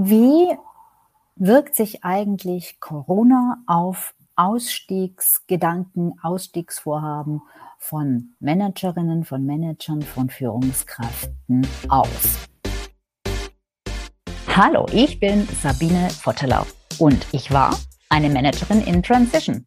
Wie wirkt sich eigentlich Corona auf Ausstiegsgedanken, Ausstiegsvorhaben von Managerinnen, von Managern, von Führungskräften aus? Hallo, ich bin Sabine Vottelau und ich war eine Managerin in Transition.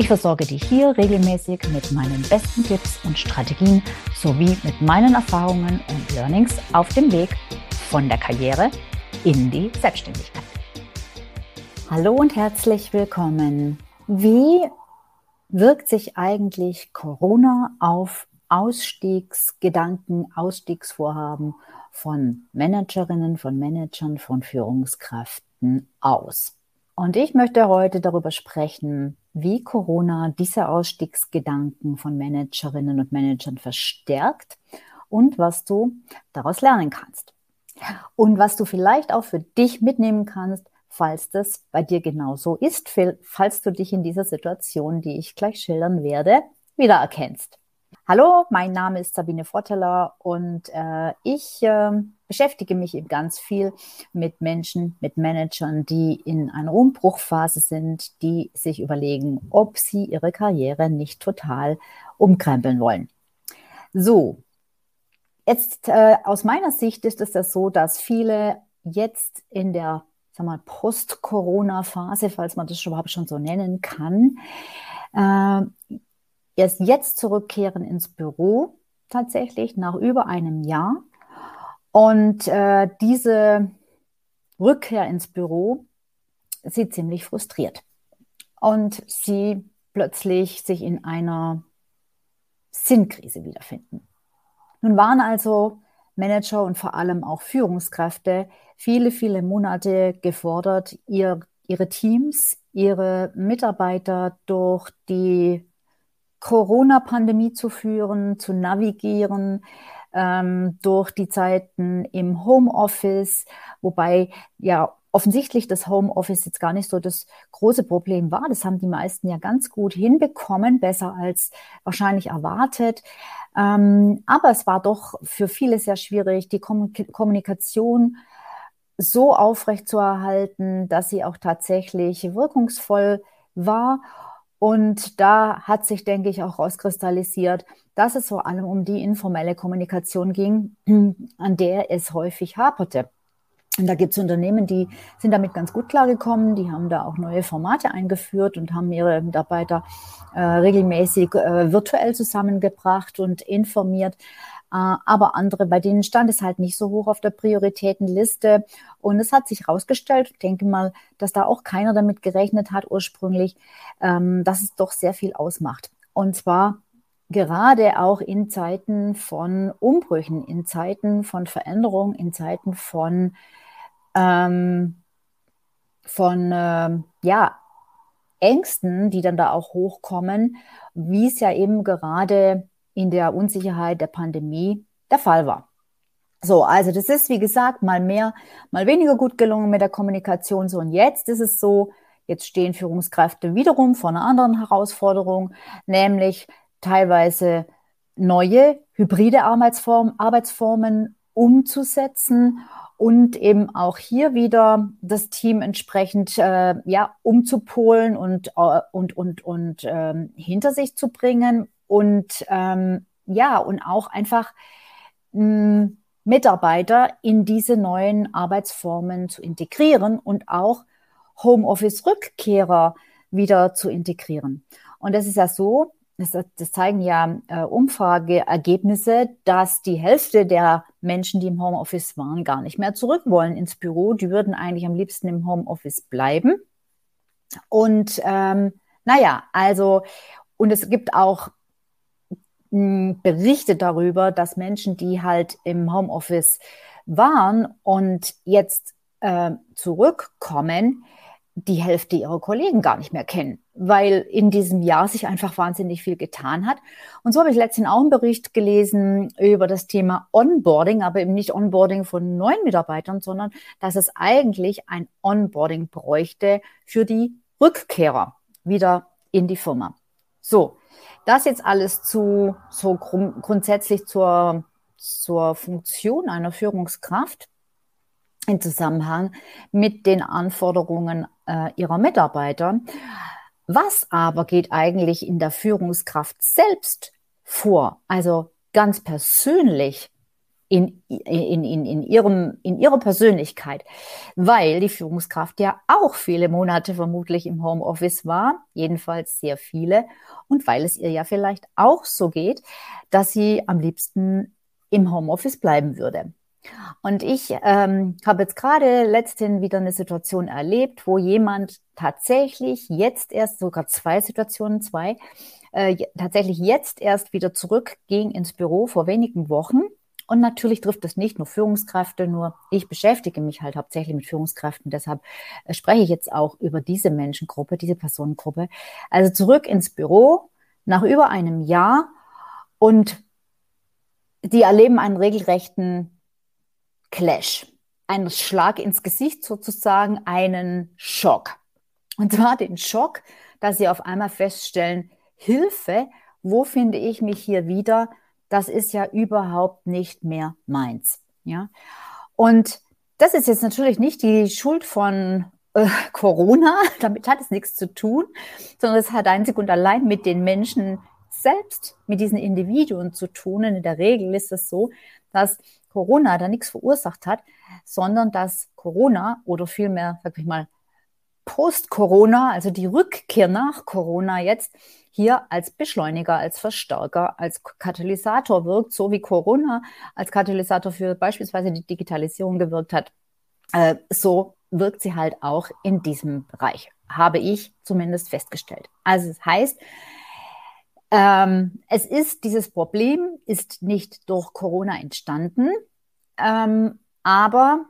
Ich versorge dich hier regelmäßig mit meinen besten Tipps und Strategien sowie mit meinen Erfahrungen und Learnings auf dem Weg von der Karriere in die Selbstständigkeit. Hallo und herzlich willkommen. Wie wirkt sich eigentlich Corona auf Ausstiegsgedanken, Ausstiegsvorhaben von Managerinnen, von Managern, von Führungskräften aus? Und ich möchte heute darüber sprechen, wie Corona diese Ausstiegsgedanken von Managerinnen und Managern verstärkt und was du daraus lernen kannst. Und was du vielleicht auch für dich mitnehmen kannst, falls das bei dir genauso ist, falls du dich in dieser Situation, die ich gleich schildern werde, wiedererkennst. Hallo, mein Name ist Sabine Vorteller und äh, ich äh, beschäftige mich eben ganz viel mit Menschen, mit Managern, die in einer Umbruchphase sind, die sich überlegen, ob sie ihre Karriere nicht total umkrempeln wollen. So, jetzt äh, aus meiner Sicht ist es ja so, dass viele jetzt in der sag mal, Post-Corona-Phase, falls man das überhaupt schon so nennen kann, äh, erst jetzt zurückkehren ins Büro, tatsächlich nach über einem Jahr. Und äh, diese Rückkehr ins Büro sie ziemlich frustriert. Und sie plötzlich sich in einer Sinnkrise wiederfinden. Nun waren also Manager und vor allem auch Führungskräfte viele, viele Monate gefordert, ihr, ihre Teams, ihre Mitarbeiter durch die Corona-Pandemie zu führen, zu navigieren, ähm, durch die Zeiten im Homeoffice, wobei ja offensichtlich das Homeoffice jetzt gar nicht so das große Problem war. Das haben die meisten ja ganz gut hinbekommen, besser als wahrscheinlich erwartet. Ähm, aber es war doch für viele sehr schwierig, die Kommunikation so aufrecht zu erhalten, dass sie auch tatsächlich wirkungsvoll war und da hat sich, denke ich, auch rauskristallisiert, dass es vor allem um die informelle Kommunikation ging, an der es häufig haperte. Und da gibt es Unternehmen, die sind damit ganz gut klargekommen, die haben da auch neue Formate eingeführt und haben ihre Mitarbeiter äh, regelmäßig äh, virtuell zusammengebracht und informiert. Äh, aber andere, bei denen stand es halt nicht so hoch auf der Prioritätenliste. Und es hat sich herausgestellt, denke mal, dass da auch keiner damit gerechnet hat ursprünglich, ähm, dass es doch sehr viel ausmacht. Und zwar gerade auch in Zeiten von Umbrüchen, in Zeiten von Veränderung, in Zeiten von, ähm, von äh, ja, Ängsten, die dann da auch hochkommen, wie es ja eben gerade in der Unsicherheit der Pandemie der Fall war. So, also das ist, wie gesagt, mal mehr, mal weniger gut gelungen mit der Kommunikation. So, und jetzt ist es so, jetzt stehen Führungskräfte wiederum vor einer anderen Herausforderung, nämlich teilweise neue hybride Arbeitsform, Arbeitsformen umzusetzen und eben auch hier wieder das Team entsprechend äh, ja umzupolen und äh, und und und ähm, hinter sich zu bringen und ähm, ja, und auch einfach mh, hm, Mitarbeiter in diese neuen Arbeitsformen zu integrieren und auch Homeoffice-Rückkehrer wieder zu integrieren. Und das ist ja so, das, das zeigen ja äh, Umfrageergebnisse, dass die Hälfte der Menschen, die im Homeoffice waren, gar nicht mehr zurück wollen ins Büro. Die würden eigentlich am liebsten im Homeoffice bleiben. Und ähm, naja, also, und es gibt auch berichtet darüber, dass Menschen, die halt im Homeoffice waren und jetzt äh, zurückkommen, die Hälfte ihrer Kollegen gar nicht mehr kennen, weil in diesem Jahr sich einfach wahnsinnig viel getan hat. Und so habe ich letztens auch einen Bericht gelesen über das Thema Onboarding, aber eben nicht Onboarding von neuen Mitarbeitern, sondern dass es eigentlich ein Onboarding bräuchte für die Rückkehrer wieder in die Firma. So, das jetzt alles zu so grund grundsätzlich zur, zur Funktion einer Führungskraft in Zusammenhang mit den Anforderungen äh, ihrer Mitarbeiter. Was aber geht eigentlich in der Führungskraft selbst vor? Also ganz persönlich in, in, in, in, ihrem, in ihrer Persönlichkeit, weil die Führungskraft ja auch viele Monate vermutlich im Homeoffice war, jedenfalls sehr viele, und weil es ihr ja vielleicht auch so geht, dass sie am liebsten im Homeoffice bleiben würde. Und ich ähm, habe jetzt gerade letztens wieder eine Situation erlebt, wo jemand tatsächlich jetzt erst, sogar zwei Situationen, zwei, äh, tatsächlich jetzt erst wieder zurückging ins Büro vor wenigen Wochen. Und natürlich trifft das nicht nur Führungskräfte, nur ich beschäftige mich halt hauptsächlich mit Führungskräften. Deshalb äh, spreche ich jetzt auch über diese Menschengruppe, diese Personengruppe. Also zurück ins Büro nach über einem Jahr und die erleben einen regelrechten Clash. Ein Schlag ins Gesicht sozusagen, einen Schock. Und zwar den Schock, dass sie auf einmal feststellen, Hilfe, wo finde ich mich hier wieder? Das ist ja überhaupt nicht mehr meins. Ja. Und das ist jetzt natürlich nicht die Schuld von äh, Corona, damit hat es nichts zu tun, sondern es hat einzig und allein mit den Menschen selbst, mit diesen Individuen zu tun. Und in der Regel ist es so, dass Corona da nichts verursacht hat, sondern dass Corona oder vielmehr, sag ich mal, Post-Corona, also die Rückkehr nach Corona jetzt hier als Beschleuniger, als Verstärker, als Katalysator wirkt, so wie Corona als Katalysator für beispielsweise die Digitalisierung gewirkt hat. Äh, so wirkt sie halt auch in diesem Bereich, habe ich zumindest festgestellt. Also es das heißt, ähm, es ist, dieses Problem ist nicht durch Corona entstanden, ähm, aber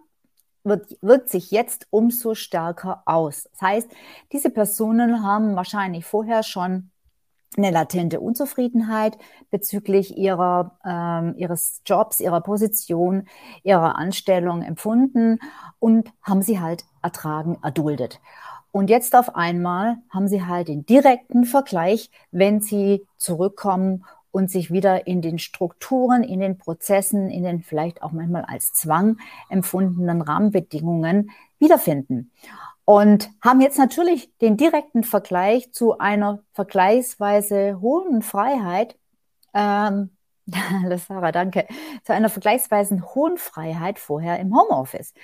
wird, wirkt sich jetzt umso stärker aus. Das heißt, diese Personen haben wahrscheinlich vorher schon eine latente Unzufriedenheit bezüglich ihrer, ähm, ihres Jobs, ihrer Position, ihrer Anstellung empfunden und haben sie halt ertragen, erduldet. Und jetzt auf einmal haben sie halt den direkten Vergleich, wenn sie zurückkommen und sich wieder in den Strukturen, in den Prozessen, in den vielleicht auch manchmal als Zwang empfundenen Rahmenbedingungen wiederfinden. Und haben jetzt natürlich den direkten Vergleich zu einer vergleichsweise hohen Freiheit, ähm, Sarah, danke, zu einer vergleichsweise hohen Freiheit vorher im Homeoffice.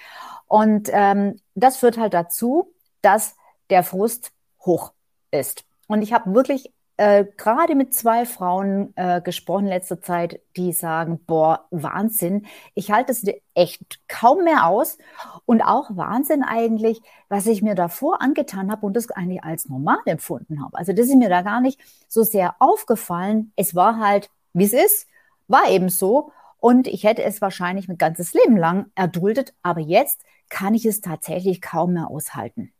Und ähm, das führt halt dazu, dass der Frust hoch ist. Und ich habe wirklich äh, gerade mit zwei Frauen äh, gesprochen in letzter Zeit, die sagen, boah, Wahnsinn, ich halte es echt kaum mehr aus. Und auch Wahnsinn eigentlich, was ich mir davor angetan habe und das eigentlich als normal empfunden habe. Also das ist mir da gar nicht so sehr aufgefallen. Es war halt, wie es ist, war eben so. Und ich hätte es wahrscheinlich mein ganzes Leben lang erduldet, aber jetzt kann ich es tatsächlich kaum mehr aushalten.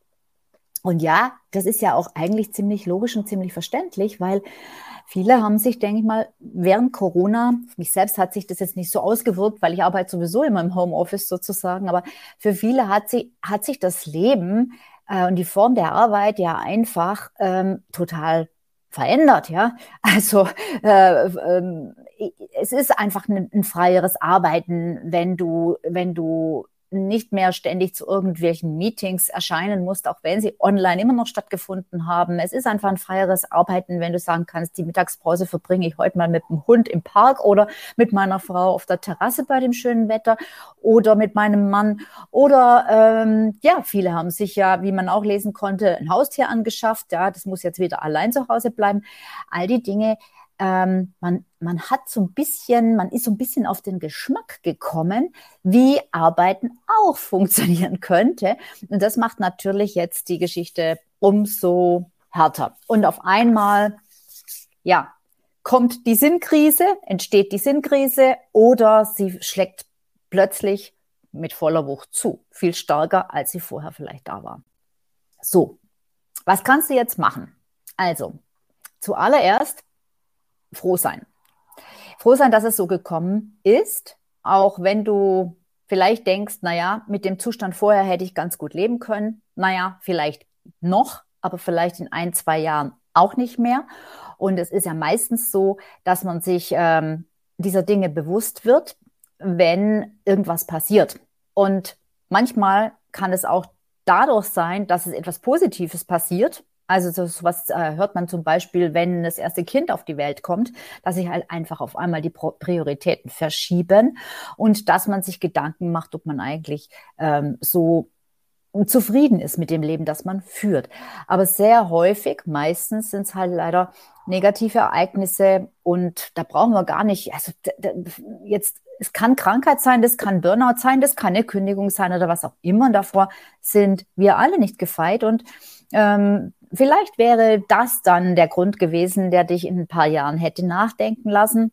Und ja, das ist ja auch eigentlich ziemlich logisch und ziemlich verständlich, weil viele haben sich, denke ich mal, während Corona, mich selbst hat sich das jetzt nicht so ausgewirkt, weil ich arbeite sowieso immer im Homeoffice sozusagen, aber für viele hat, sie, hat sich das Leben äh, und die Form der Arbeit ja einfach ähm, total verändert, ja. Also äh, äh, es ist einfach ein, ein freieres Arbeiten, wenn du, wenn du nicht mehr ständig zu irgendwelchen Meetings erscheinen musst, auch wenn sie online immer noch stattgefunden haben. Es ist einfach ein freieres Arbeiten, wenn du sagen kannst, die Mittagspause verbringe ich heute mal mit dem Hund im Park oder mit meiner Frau auf der Terrasse bei dem schönen Wetter oder mit meinem Mann. Oder ähm, ja, viele haben sich ja, wie man auch lesen konnte, ein Haustier angeschafft. Ja, das muss jetzt wieder allein zu Hause bleiben. All die Dinge ähm, man, man hat so ein bisschen, man ist so ein bisschen auf den Geschmack gekommen, wie Arbeiten auch funktionieren könnte. Und das macht natürlich jetzt die Geschichte umso härter. Und auf einmal, ja, kommt die Sinnkrise, entsteht die Sinnkrise oder sie schlägt plötzlich mit voller Wucht zu, viel stärker, als sie vorher vielleicht da war. So, was kannst du jetzt machen? Also, zuallererst froh sein. Froh sein, dass es so gekommen ist, auch wenn du vielleicht denkst, naja, mit dem Zustand vorher hätte ich ganz gut leben können. Naja, vielleicht noch, aber vielleicht in ein, zwei Jahren auch nicht mehr. Und es ist ja meistens so, dass man sich ähm, dieser Dinge bewusst wird, wenn irgendwas passiert. Und manchmal kann es auch dadurch sein, dass es etwas Positives passiert. Also so was äh, hört man zum Beispiel, wenn das erste Kind auf die Welt kommt, dass sich halt einfach auf einmal die Prioritäten verschieben und dass man sich Gedanken macht, ob man eigentlich ähm, so zufrieden ist mit dem Leben, das man führt. Aber sehr häufig, meistens sind es halt leider negative Ereignisse und da brauchen wir gar nicht, also jetzt, es kann Krankheit sein, das kann Burnout sein, das kann eine Kündigung sein oder was auch immer. Und davor sind wir alle nicht gefeit und ähm, vielleicht wäre das dann der Grund gewesen, der dich in ein paar Jahren hätte nachdenken lassen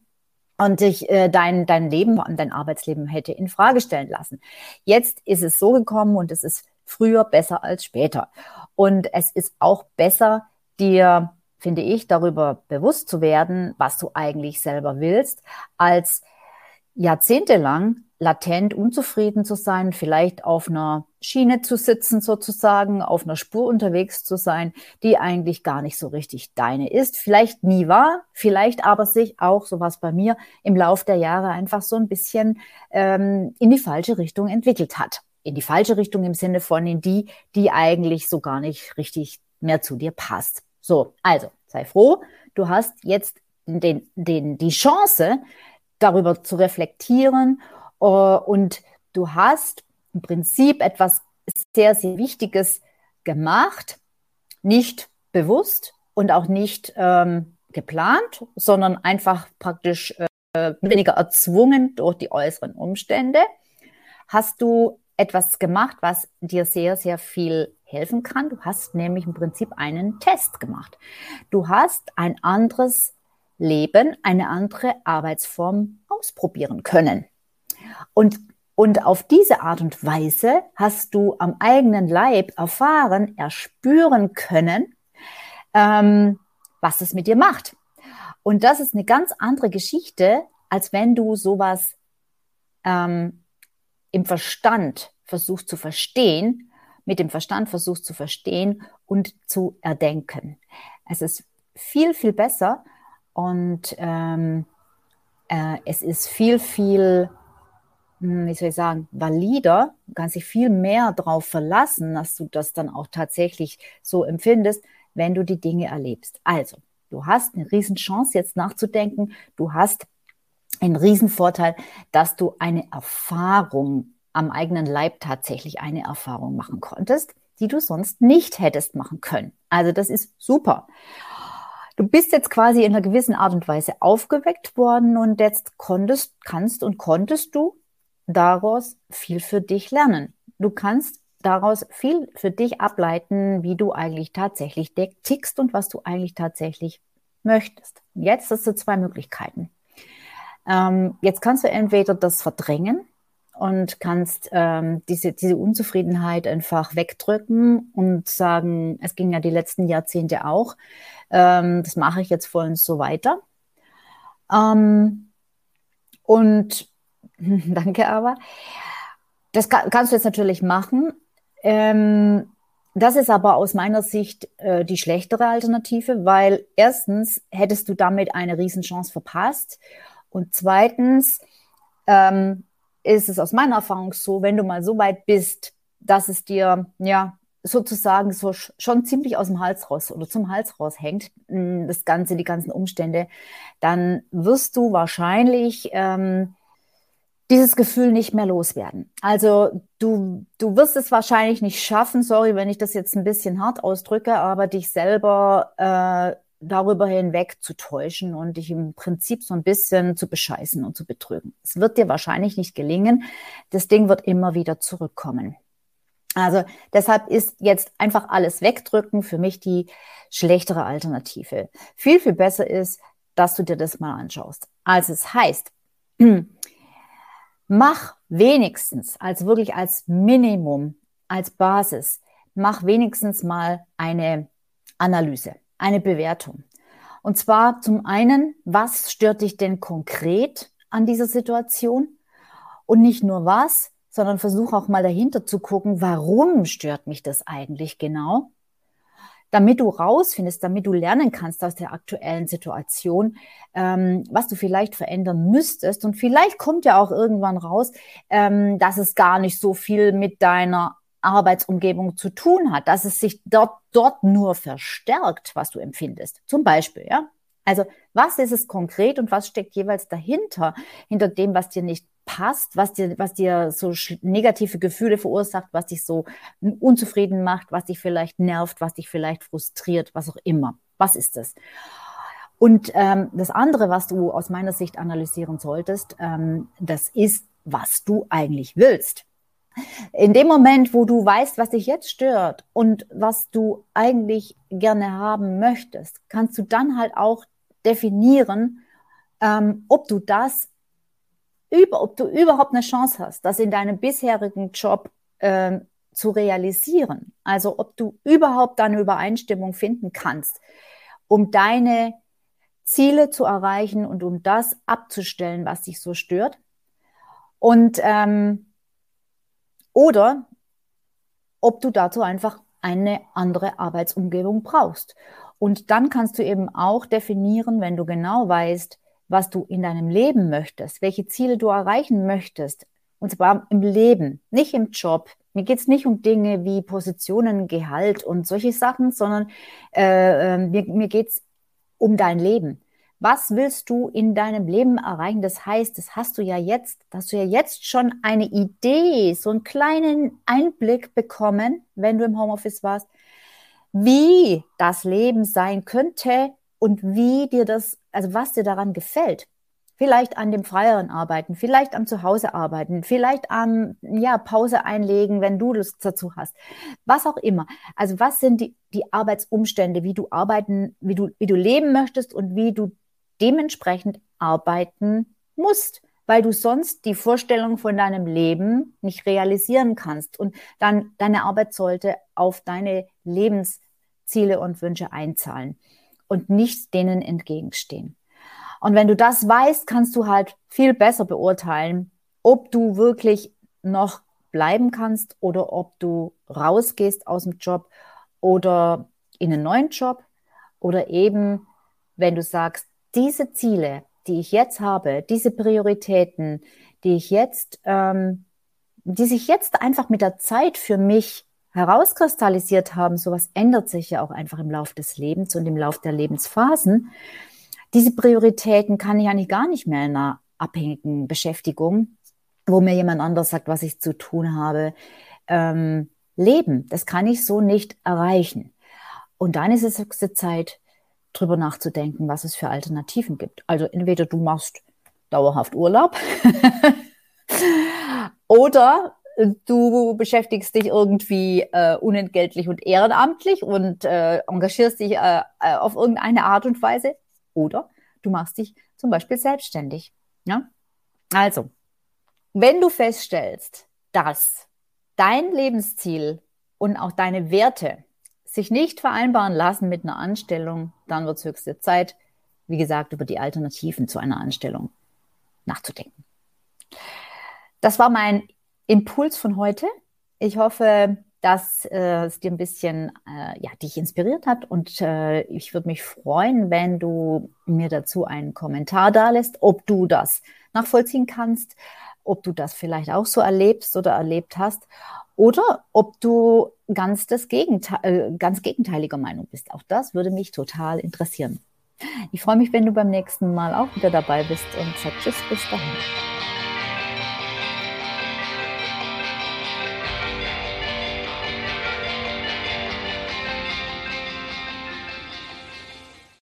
und dich äh, dein, dein Leben, dein Arbeitsleben hätte in Frage stellen lassen. Jetzt ist es so gekommen und es ist früher besser als später. Und es ist auch besser, dir, finde ich, darüber bewusst zu werden, was du eigentlich selber willst, als jahrzehntelang latent unzufrieden zu sein, vielleicht auf einer Schiene zu sitzen sozusagen, auf einer Spur unterwegs zu sein, die eigentlich gar nicht so richtig deine ist, vielleicht nie war, vielleicht aber sich auch, so was bei mir, im Lauf der Jahre einfach so ein bisschen ähm, in die falsche Richtung entwickelt hat in die falsche Richtung im Sinne von in die, die eigentlich so gar nicht richtig mehr zu dir passt. So, also sei froh, du hast jetzt den, den, die Chance, darüber zu reflektieren uh, und du hast im Prinzip etwas sehr, sehr Wichtiges gemacht, nicht bewusst und auch nicht ähm, geplant, sondern einfach praktisch äh, weniger erzwungen durch die äußeren Umstände. Hast du etwas gemacht, was dir sehr, sehr viel helfen kann. Du hast nämlich im Prinzip einen Test gemacht. Du hast ein anderes Leben, eine andere Arbeitsform ausprobieren können. Und, und auf diese Art und Weise hast du am eigenen Leib erfahren, erspüren können, ähm, was es mit dir macht. Und das ist eine ganz andere Geschichte, als wenn du sowas ähm, im Verstand versuchst zu verstehen, mit dem Verstand versuchst zu verstehen und zu erdenken. Es ist viel, viel besser und ähm, äh, es ist viel, viel, hm, wie soll ich sagen, valider, du kannst dich viel mehr darauf verlassen, dass du das dann auch tatsächlich so empfindest, wenn du die Dinge erlebst. Also, du hast eine Riesenchance, jetzt nachzudenken. Du hast einen Riesenvorteil, dass du eine Erfahrung am eigenen Leib tatsächlich eine Erfahrung machen konntest, die du sonst nicht hättest machen können. Also das ist super. Du bist jetzt quasi in einer gewissen Art und Weise aufgeweckt worden und jetzt konntest, kannst und konntest du daraus viel für dich lernen. Du kannst daraus viel für dich ableiten, wie du eigentlich tatsächlich tickst und was du eigentlich tatsächlich möchtest. Jetzt hast du zwei Möglichkeiten. Ähm, jetzt kannst du entweder das verdrängen und kannst ähm, diese, diese Unzufriedenheit einfach wegdrücken und sagen, es ging ja die letzten Jahrzehnte auch, ähm, das mache ich jetzt vollends so weiter. Ähm, und danke aber. Das kann, kannst du jetzt natürlich machen. Ähm, das ist aber aus meiner Sicht äh, die schlechtere Alternative, weil erstens hättest du damit eine Riesenchance verpasst und zweitens ähm, ist es aus meiner Erfahrung so, wenn du mal so weit bist, dass es dir ja sozusagen so schon ziemlich aus dem Hals raus oder zum Hals raushängt, hm, das Ganze, die ganzen Umstände, dann wirst du wahrscheinlich ähm, dieses Gefühl nicht mehr loswerden. Also du, du wirst es wahrscheinlich nicht schaffen, sorry, wenn ich das jetzt ein bisschen hart ausdrücke, aber dich selber äh, darüber hinweg zu täuschen und dich im Prinzip so ein bisschen zu bescheißen und zu betrügen. Es wird dir wahrscheinlich nicht gelingen. Das Ding wird immer wieder zurückkommen. Also deshalb ist jetzt einfach alles wegdrücken für mich die schlechtere Alternative. Viel, viel besser ist, dass du dir das mal anschaust. Also es heißt, mach wenigstens als wirklich als Minimum, als Basis mach wenigstens mal eine Analyse, eine Bewertung. Und zwar zum einen, was stört dich denn konkret an dieser Situation? Und nicht nur was, sondern versuch auch mal dahinter zu gucken, warum stört mich das eigentlich genau? Damit du rausfindest, damit du lernen kannst aus der aktuellen Situation, ähm, was du vielleicht verändern müsstest. Und vielleicht kommt ja auch irgendwann raus, ähm, dass es gar nicht so viel mit deiner Arbeitsumgebung zu tun hat, dass es sich dort, dort nur verstärkt, was du empfindest. Zum Beispiel, ja. Also, was ist es konkret und was steckt jeweils dahinter, hinter dem, was dir nicht passt, was dir, was dir so negative Gefühle verursacht, was dich so unzufrieden macht, was dich vielleicht nervt, was dich vielleicht frustriert, was auch immer. Was ist das? Und ähm, das andere, was du aus meiner Sicht analysieren solltest, ähm, das ist, was du eigentlich willst. In dem Moment, wo du weißt, was dich jetzt stört und was du eigentlich gerne haben möchtest, kannst du dann halt auch definieren, ähm, ob du das über, ob du überhaupt eine Chance hast, das in deinem bisherigen Job ähm, zu realisieren. Also ob du überhaupt eine Übereinstimmung finden kannst, um deine Ziele zu erreichen und um das abzustellen, was dich so stört. Und ähm, oder ob du dazu einfach eine andere Arbeitsumgebung brauchst. Und dann kannst du eben auch definieren, wenn du genau weißt, was du in deinem Leben möchtest, welche Ziele du erreichen möchtest. Und zwar im Leben, nicht im Job. Mir geht es nicht um Dinge wie Positionen, Gehalt und solche Sachen, sondern äh, äh mir, mir geht es um dein Leben. Was willst du in deinem Leben erreichen? Das heißt, das hast du ja jetzt, hast du ja jetzt schon eine Idee, so einen kleinen Einblick bekommen, wenn du im Homeoffice warst, wie das Leben sein könnte und wie dir das, also was dir daran gefällt. Vielleicht an dem freieren Arbeiten, vielleicht am Zuhause arbeiten, vielleicht am ja, Pause einlegen, wenn du Lust dazu hast. Was auch immer. Also was sind die, die Arbeitsumstände, wie du arbeiten, wie du, wie du leben möchtest und wie du dementsprechend arbeiten musst, weil du sonst die Vorstellung von deinem Leben nicht realisieren kannst. Und dann deine Arbeit sollte auf deine Lebensziele und Wünsche einzahlen und nicht denen entgegenstehen. Und wenn du das weißt, kannst du halt viel besser beurteilen, ob du wirklich noch bleiben kannst oder ob du rausgehst aus dem Job oder in einen neuen Job oder eben, wenn du sagst, diese Ziele, die ich jetzt habe, diese Prioritäten, die ich jetzt, ähm, die sich jetzt einfach mit der Zeit für mich herauskristallisiert haben, sowas ändert sich ja auch einfach im Lauf des Lebens und im Lauf der Lebensphasen. Diese Prioritäten kann ich eigentlich gar nicht mehr in einer abhängigen Beschäftigung, wo mir jemand anders sagt, was ich zu tun habe, ähm, leben. Das kann ich so nicht erreichen. Und dann ist es höchste Zeit, drüber nachzudenken, was es für Alternativen gibt. Also entweder du machst dauerhaft Urlaub oder du beschäftigst dich irgendwie äh, unentgeltlich und ehrenamtlich und äh, engagierst dich äh, äh, auf irgendeine Art und Weise oder du machst dich zum Beispiel selbstständig. Ja? Also, wenn du feststellst, dass dein Lebensziel und auch deine Werte sich nicht vereinbaren lassen mit einer Anstellung, dann wird es höchste Zeit, wie gesagt, über die Alternativen zu einer Anstellung nachzudenken. Das war mein Impuls von heute. Ich hoffe, dass äh, es dir ein bisschen äh, ja, dich inspiriert hat und äh, ich würde mich freuen, wenn du mir dazu einen Kommentar da lässt, ob du das nachvollziehen kannst, ob du das vielleicht auch so erlebst oder erlebt hast oder ob du ganz das Gegenteil, äh, ganz gegenteiliger Meinung bist. Auch das würde mich total interessieren. Ich freue mich, wenn du beim nächsten Mal auch wieder dabei bist und sag Tschüss, bis dahin.